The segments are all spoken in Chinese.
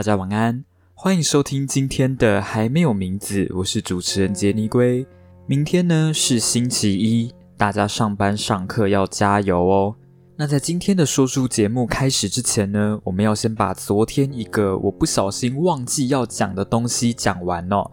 大家晚安，欢迎收听今天的还没有名字，我是主持人杰尼龟。明天呢是星期一，大家上班上课要加油哦。那在今天的说书节目开始之前呢，我们要先把昨天一个我不小心忘记要讲的东西讲完哦。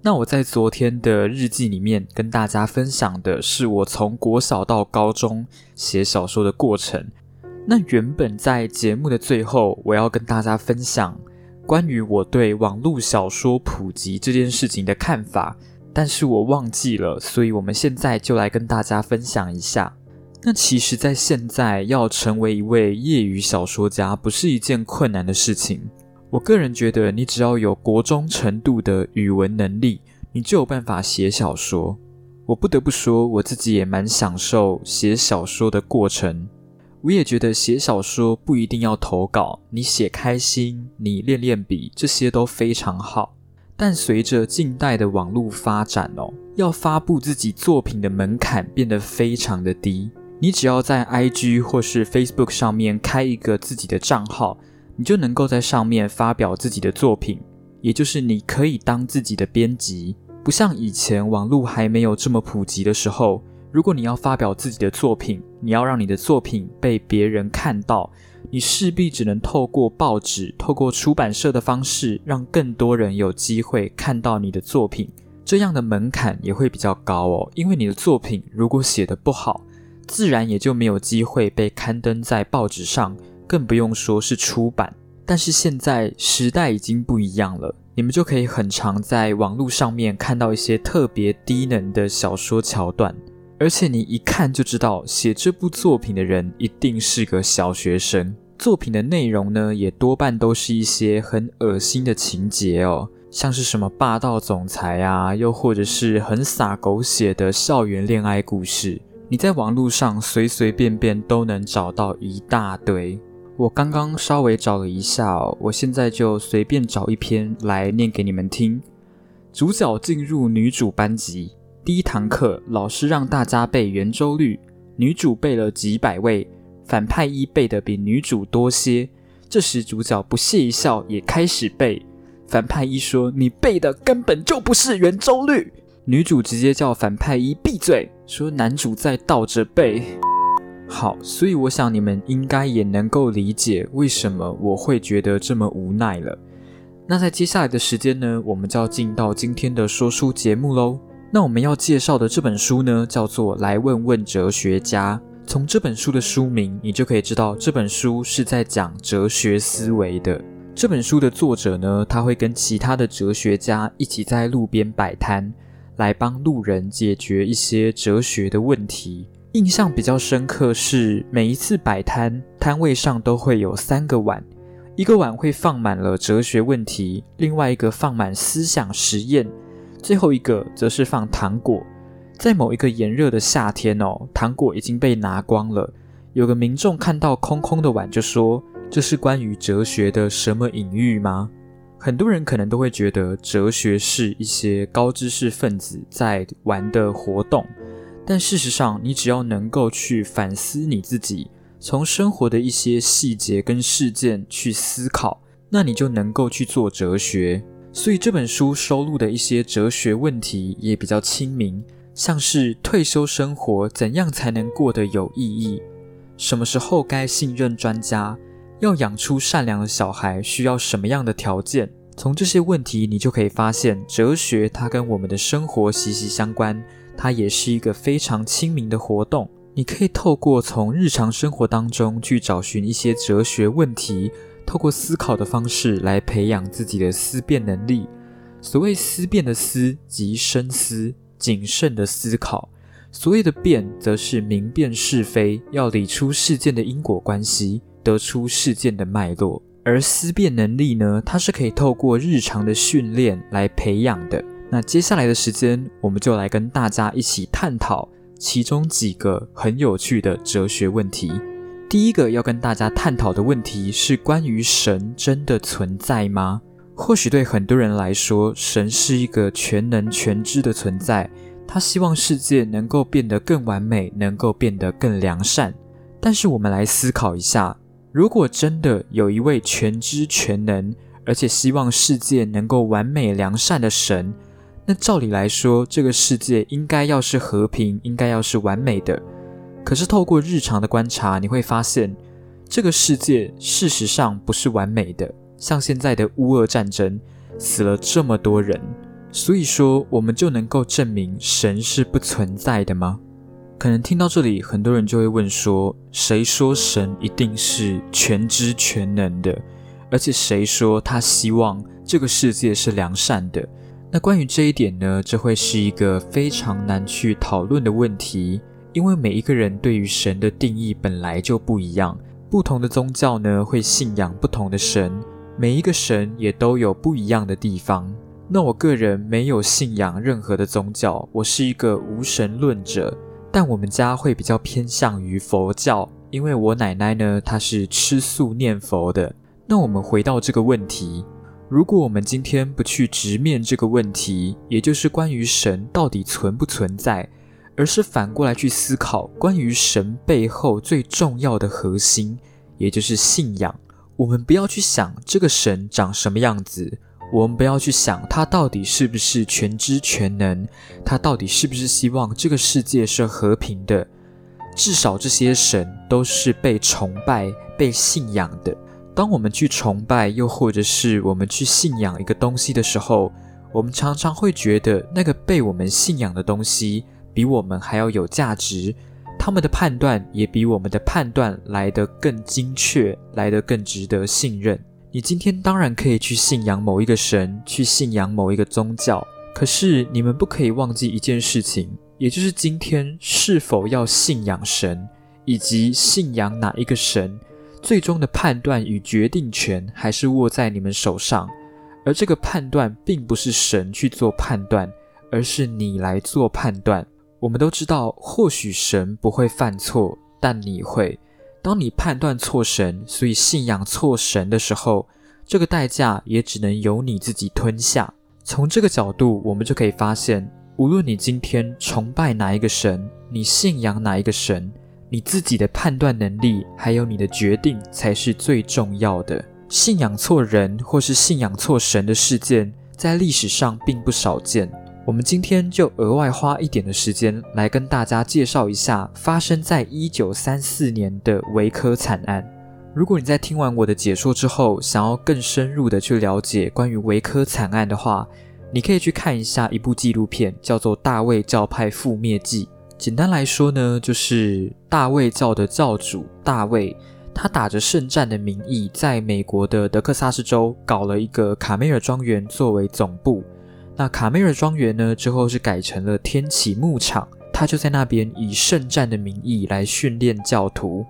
那我在昨天的日记里面跟大家分享的是我从国小到高中写小说的过程。那原本在节目的最后，我要跟大家分享。关于我对网络小说普及这件事情的看法，但是我忘记了，所以我们现在就来跟大家分享一下。那其实，在现在要成为一位业余小说家，不是一件困难的事情。我个人觉得，你只要有国中程度的语文能力，你就有办法写小说。我不得不说，我自己也蛮享受写小说的过程。我也觉得写小说不一定要投稿，你写开心，你练练笔，这些都非常好。但随着近代的网络发展哦，要发布自己作品的门槛变得非常的低。你只要在 IG 或是 Facebook 上面开一个自己的账号，你就能够在上面发表自己的作品，也就是你可以当自己的编辑。不像以前网络还没有这么普及的时候。如果你要发表自己的作品，你要让你的作品被别人看到，你势必只能透过报纸、透过出版社的方式，让更多人有机会看到你的作品。这样的门槛也会比较高哦，因为你的作品如果写得不好，自然也就没有机会被刊登在报纸上，更不用说是出版。但是现在时代已经不一样了，你们就可以很常在网络上面看到一些特别低能的小说桥段。而且你一看就知道，写这部作品的人一定是个小学生。作品的内容呢，也多半都是一些很恶心的情节哦，像是什么霸道总裁啊，又或者是很洒狗血的校园恋爱故事。你在网络上随随便便都能找到一大堆。我刚刚稍微找了一下哦，我现在就随便找一篇来念给你们听。主角进入女主班级。第一堂课，老师让大家背圆周率，女主背了几百位，反派一背的比女主多些。这时主角不屑一笑，也开始背。反派一说：“你背的根本就不是圆周率。”女主直接叫反派一闭嘴，说男主在倒着背。好，所以我想你们应该也能够理解为什么我会觉得这么无奈了。那在接下来的时间呢，我们就要进到今天的说书节目喽。那我们要介绍的这本书呢，叫做《来问问哲学家》。从这本书的书名，你就可以知道这本书是在讲哲学思维的。这本书的作者呢，他会跟其他的哲学家一起在路边摆摊，来帮路人解决一些哲学的问题。印象比较深刻是，每一次摆摊，摊位上都会有三个碗，一个碗会放满了哲学问题，另外一个放满思想实验。最后一个则是放糖果，在某一个炎热的夏天哦，糖果已经被拿光了。有个民众看到空空的碗，就说：“这是关于哲学的什么隐喻吗？”很多人可能都会觉得哲学是一些高知识分子在玩的活动，但事实上，你只要能够去反思你自己，从生活的一些细节跟事件去思考，那你就能够去做哲学。所以这本书收录的一些哲学问题也比较亲民，像是退休生活怎样才能过得有意义，什么时候该信任专家，要养出善良的小孩需要什么样的条件？从这些问题，你就可以发现，哲学它跟我们的生活息息相关，它也是一个非常亲民的活动。你可以透过从日常生活当中去找寻一些哲学问题。透过思考的方式来培养自己的思辨能力。所谓思辨的思，即深思、谨慎的思考；所谓的辨，则是明辨是非，要理出事件的因果关系，得出事件的脉络。而思辨能力呢，它是可以透过日常的训练来培养的。那接下来的时间，我们就来跟大家一起探讨其中几个很有趣的哲学问题。第一个要跟大家探讨的问题是关于神真的存在吗？或许对很多人来说，神是一个全能全知的存在，他希望世界能够变得更完美，能够变得更良善。但是我们来思考一下，如果真的有一位全知全能，而且希望世界能够完美良善的神，那照理来说，这个世界应该要是和平，应该要是完美的。可是透过日常的观察，你会发现，这个世界事实上不是完美的。像现在的乌俄战争，死了这么多人，所以说我们就能够证明神是不存在的吗？可能听到这里，很多人就会问说：谁说神一定是全知全能的？而且谁说他希望这个世界是良善的？那关于这一点呢，这会是一个非常难去讨论的问题，因为每一个人对于神的定义本来就不一样，不同的宗教呢会信仰不同的神。每一个神也都有不一样的地方。那我个人没有信仰任何的宗教，我是一个无神论者。但我们家会比较偏向于佛教，因为我奶奶呢，她是吃素念佛的。那我们回到这个问题，如果我们今天不去直面这个问题，也就是关于神到底存不存在，而是反过来去思考关于神背后最重要的核心，也就是信仰。我们不要去想这个神长什么样子，我们不要去想他到底是不是全知全能，他到底是不是希望这个世界是和平的。至少这些神都是被崇拜、被信仰的。当我们去崇拜，又或者是我们去信仰一个东西的时候，我们常常会觉得那个被我们信仰的东西比我们还要有价值。他们的判断也比我们的判断来得更精确，来得更值得信任。你今天当然可以去信仰某一个神，去信仰某一个宗教，可是你们不可以忘记一件事情，也就是今天是否要信仰神，以及信仰哪一个神，最终的判断与决定权还是握在你们手上。而这个判断并不是神去做判断，而是你来做判断。我们都知道，或许神不会犯错，但你会。当你判断错神，所以信仰错神的时候，这个代价也只能由你自己吞下。从这个角度，我们就可以发现，无论你今天崇拜哪一个神，你信仰哪一个神，你自己的判断能力还有你的决定才是最重要的。信仰错人或是信仰错神的事件，在历史上并不少见。我们今天就额外花一点的时间来跟大家介绍一下发生在一九三四年的维科惨案。如果你在听完我的解说之后，想要更深入的去了解关于维科惨案的话，你可以去看一下一部纪录片，叫做《大卫教派覆灭记》。简单来说呢，就是大卫教的教主大卫，他打着圣战的名义，在美国的德克萨斯州搞了一个卡梅尔庄园作为总部。那卡梅尔庄园呢？之后是改成了天启牧场，他就在那边以圣战的名义来训练教徒。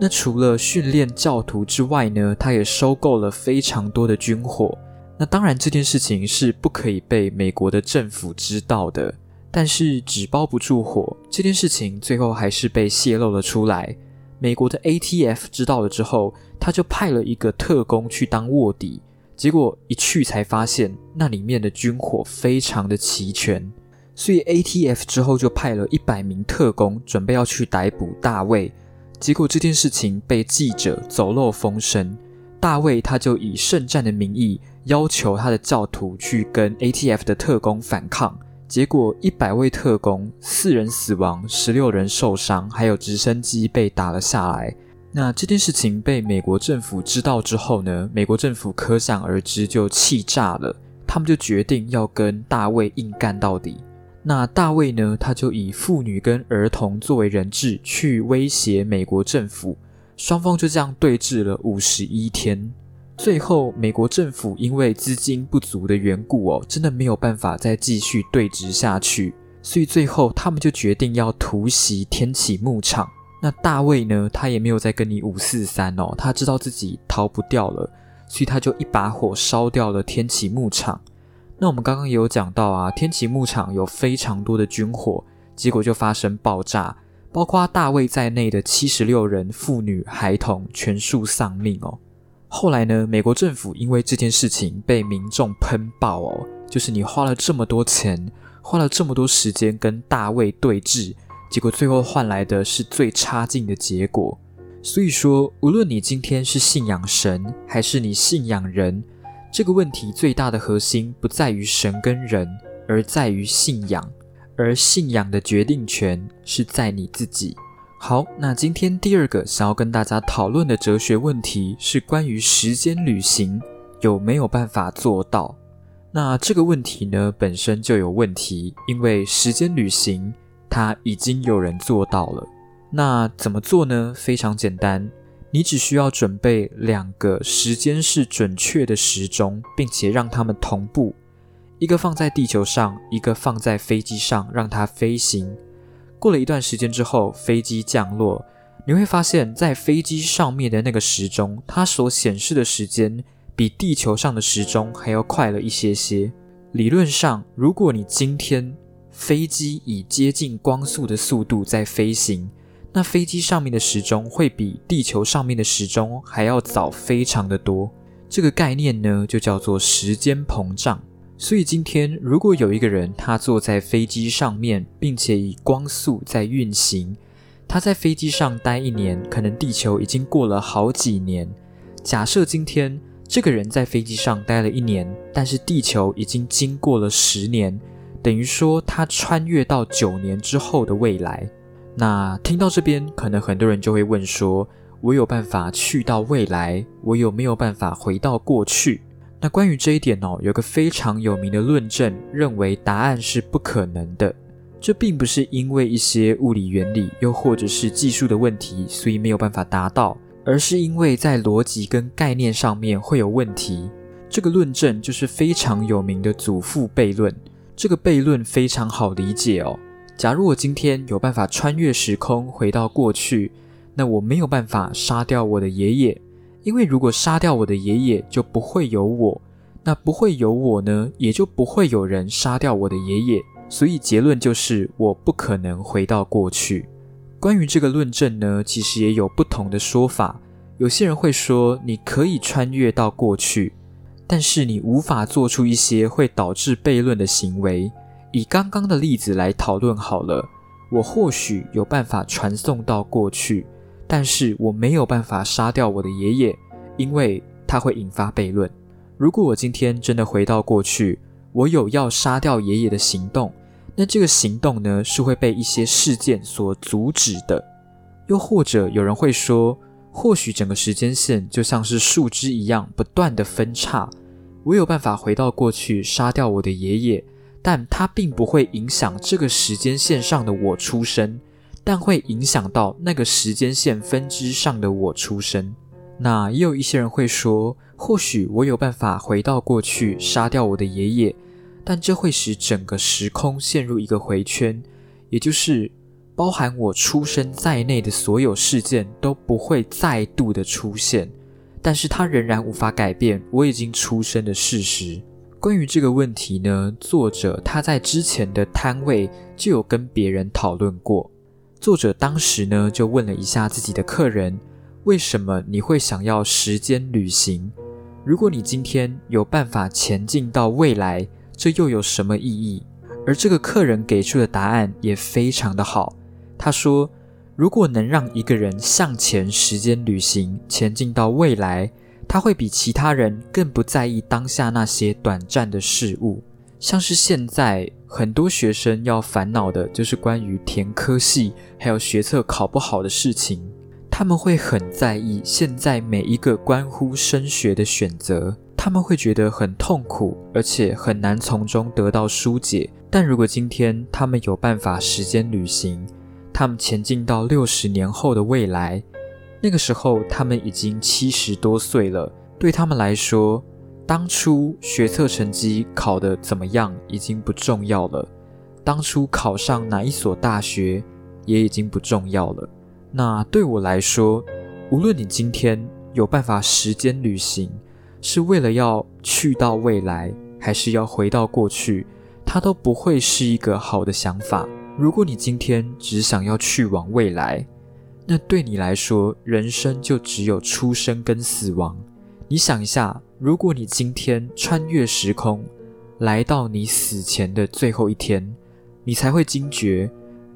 那除了训练教徒之外呢，他也收购了非常多的军火。那当然这件事情是不可以被美国的政府知道的，但是纸包不住火，这件事情最后还是被泄露了出来。美国的 ATF 知道了之后，他就派了一个特工去当卧底。结果一去才发现，那里面的军火非常的齐全，所以 ATF 之后就派了一百名特工，准备要去逮捕大卫。结果这件事情被记者走漏风声，大卫他就以圣战的名义要求他的教徒去跟 ATF 的特工反抗。结果一百位特工，四人死亡，十六人受伤，还有直升机被打了下来。那这件事情被美国政府知道之后呢？美国政府可想而知就气炸了，他们就决定要跟大卫硬干到底。那大卫呢？他就以妇女跟儿童作为人质去威胁美国政府，双方就这样对峙了五十一天。最后，美国政府因为资金不足的缘故哦，真的没有办法再继续对峙下去，所以最后他们就决定要突袭天启牧场。那大卫呢？他也没有再跟你五四三哦，他知道自己逃不掉了，所以他就一把火烧掉了天启牧场。那我们刚刚也有讲到啊，天启牧场有非常多的军火，结果就发生爆炸，包括大卫在内的七十六人妇女孩童全数丧命哦。后来呢，美国政府因为这件事情被民众喷爆哦，就是你花了这么多钱，花了这么多时间跟大卫对峙。结果最后换来的是最差劲的结果。所以说，无论你今天是信仰神，还是你信仰人，这个问题最大的核心不在于神跟人，而在于信仰。而信仰的决定权是在你自己。好，那今天第二个想要跟大家讨论的哲学问题是关于时间旅行有没有办法做到。那这个问题呢本身就有问题，因为时间旅行它已经有人做到了。那怎么做呢？非常简单，你只需要准备两个时间是准确的时钟，并且让它们同步。一个放在地球上，一个放在飞机上，让它飞行。过了一段时间之后，飞机降落，你会发现在飞机上面的那个时钟，它所显示的时间比地球上的时钟还要快了一些些。理论上，如果你今天飞机以接近光速的速度在飞行，那飞机上面的时钟会比地球上面的时钟还要早非常的多。这个概念呢，就叫做时间膨胀。所以今天，如果有一个人他坐在飞机上面，并且以光速在运行，他在飞机上待一年，可能地球已经过了好几年。假设今天这个人在飞机上待了一年，但是地球已经经过了十年，等于说他穿越到九年之后的未来。那听到这边，可能很多人就会问说：我有办法去到未来？我有没有办法回到过去？那关于这一点哦，有个非常有名的论证，认为答案是不可能的。这并不是因为一些物理原理，又或者是技术的问题，所以没有办法达到，而是因为在逻辑跟概念上面会有问题。这个论证就是非常有名的祖父悖论。这个悖论非常好理解哦。假如我今天有办法穿越时空回到过去，那我没有办法杀掉我的爷爷。因为如果杀掉我的爷爷，就不会有我，那不会有我呢，也就不会有人杀掉我的爷爷。所以结论就是我不可能回到过去。关于这个论证呢，其实也有不同的说法。有些人会说你可以穿越到过去，但是你无法做出一些会导致悖论的行为。以刚刚的例子来讨论好了，我或许有办法传送到过去。但是我没有办法杀掉我的爷爷，因为他会引发悖论。如果我今天真的回到过去，我有要杀掉爷爷的行动，那这个行动呢是会被一些事件所阻止的。又或者有人会说，或许整个时间线就像是树枝一样不断的分叉，我有办法回到过去杀掉我的爷爷，但它并不会影响这个时间线上的我出生。但会影响到那个时间线分支上的我出生。那也有一些人会说，或许我有办法回到过去杀掉我的爷爷，但这会使整个时空陷入一个回圈，也就是包含我出生在内的所有事件都不会再度的出现。但是它仍然无法改变我已经出生的事实。关于这个问题呢，作者他在之前的摊位就有跟别人讨论过。作者当时呢，就问了一下自己的客人：“为什么你会想要时间旅行？如果你今天有办法前进到未来，这又有什么意义？”而这个客人给出的答案也非常的好。他说：“如果能让一个人向前时间旅行，前进到未来，他会比其他人更不在意当下那些短暂的事物。”像是现在很多学生要烦恼的就是关于填科系还有学测考不好的事情，他们会很在意现在每一个关乎升学的选择，他们会觉得很痛苦，而且很难从中得到疏解。但如果今天他们有办法时间旅行，他们前进到六十年后的未来，那个时候他们已经七十多岁了，对他们来说。当初学测成绩考得怎么样已经不重要了，当初考上哪一所大学也已经不重要了。那对我来说，无论你今天有办法时间旅行，是为了要去到未来，还是要回到过去，它都不会是一个好的想法。如果你今天只想要去往未来，那对你来说，人生就只有出生跟死亡。你想一下。如果你今天穿越时空，来到你死前的最后一天，你才会惊觉，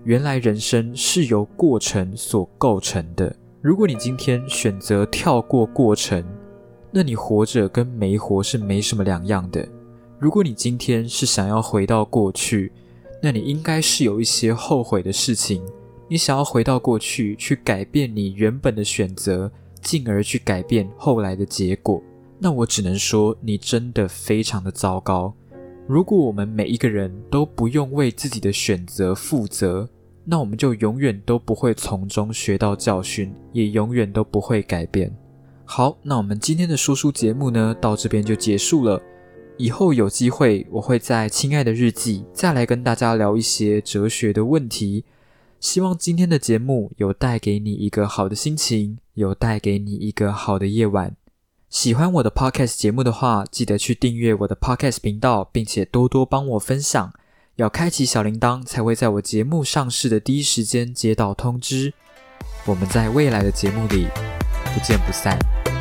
原来人生是由过程所构成的。如果你今天选择跳过过程，那你活着跟没活是没什么两样的。如果你今天是想要回到过去，那你应该是有一些后悔的事情，你想要回到过去去改变你原本的选择，进而去改变后来的结果。那我只能说，你真的非常的糟糕。如果我们每一个人都不用为自己的选择负责，那我们就永远都不会从中学到教训，也永远都不会改变。好，那我们今天的说书节目呢，到这边就结束了。以后有机会，我会在《亲爱的日记》再来跟大家聊一些哲学的问题。希望今天的节目有带给你一个好的心情，有带给你一个好的夜晚。喜欢我的 Podcast 节目的话，记得去订阅我的 Podcast 频道，并且多多帮我分享。要开启小铃铛，才会在我节目上市的第一时间接到通知。我们在未来的节目里不见不散。